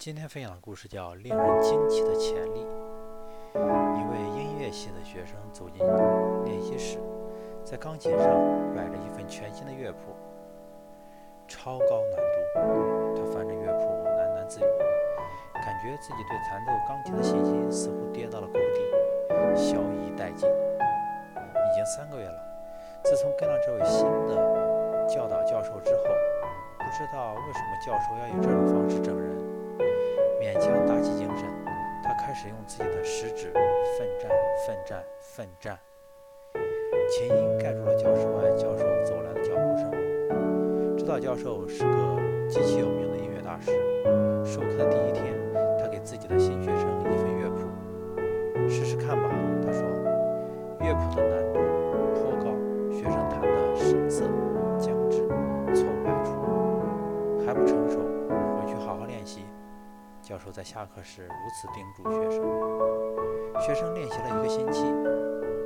今天分享的故事叫《令人惊奇的潜力》。一位音乐系的学生走进练习室，在钢琴上摆着一份全新的乐谱，超高难度。他翻着乐谱喃喃自语，感觉自己对弹奏钢琴的信心似乎跌到了谷底，消弭殆尽。已经三个月了，自从跟了这位新的教导教授之后，不知道为什么教授要以这种方式整人。强打起精神，他开始用自己的食指奋战、奋战、奋战。琴音盖住了教室外教授走来的脚步声。指导教授是个极其有名的音乐大师。授课的第一天，他给自己的新学生一份乐谱，试试看吧。他说，乐谱的难度颇高，学生弹得生涩、僵滞、错误百出，还不成熟，回去好好练习。教授在下课时如此叮嘱学生。学生练习了一个星期，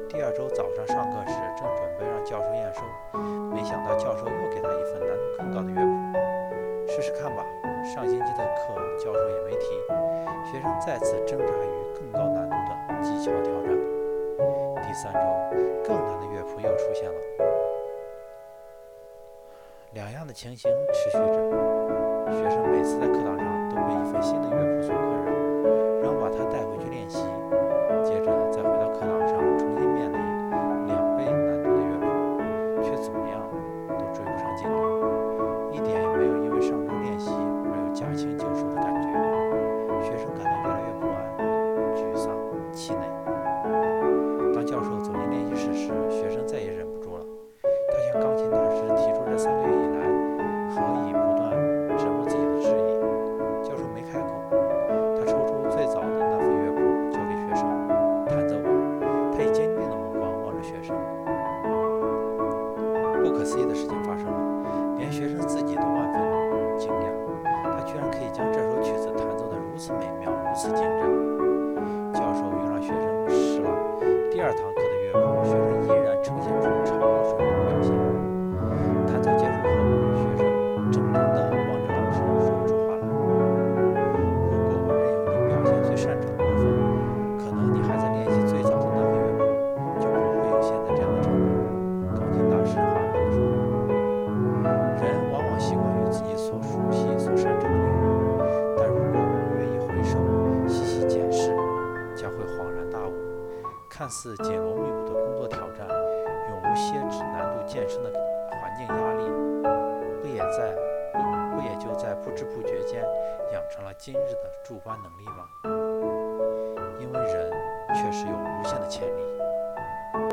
第二周早上上课时，正准备让教授验收，没想到教授又给他一份难度更高的乐谱，试试看吧。上星期的课教授也没提，学生再次挣扎于更高难度的技巧挑战。第三周，更难的乐谱又出现了。两样的情形持续着，学生每次在课堂上被一份新的乐谱所困扰，然后把它带回去练习，接着再回到课堂上重新面临两倍难度的乐谱，却怎么样都追不可思议的事情发生了，连学生自己都万分惊讶，他居然可以将这首曲子弹奏得如此美妙，如此精湛。教授又让学生试了第二堂课的乐谱，学生看似紧锣密鼓的工作挑战，永无歇止、难度渐深的环境压力，不也在不不也就在不知不觉间养成了今日的主观能力吗？因为人确实有无限的潜力。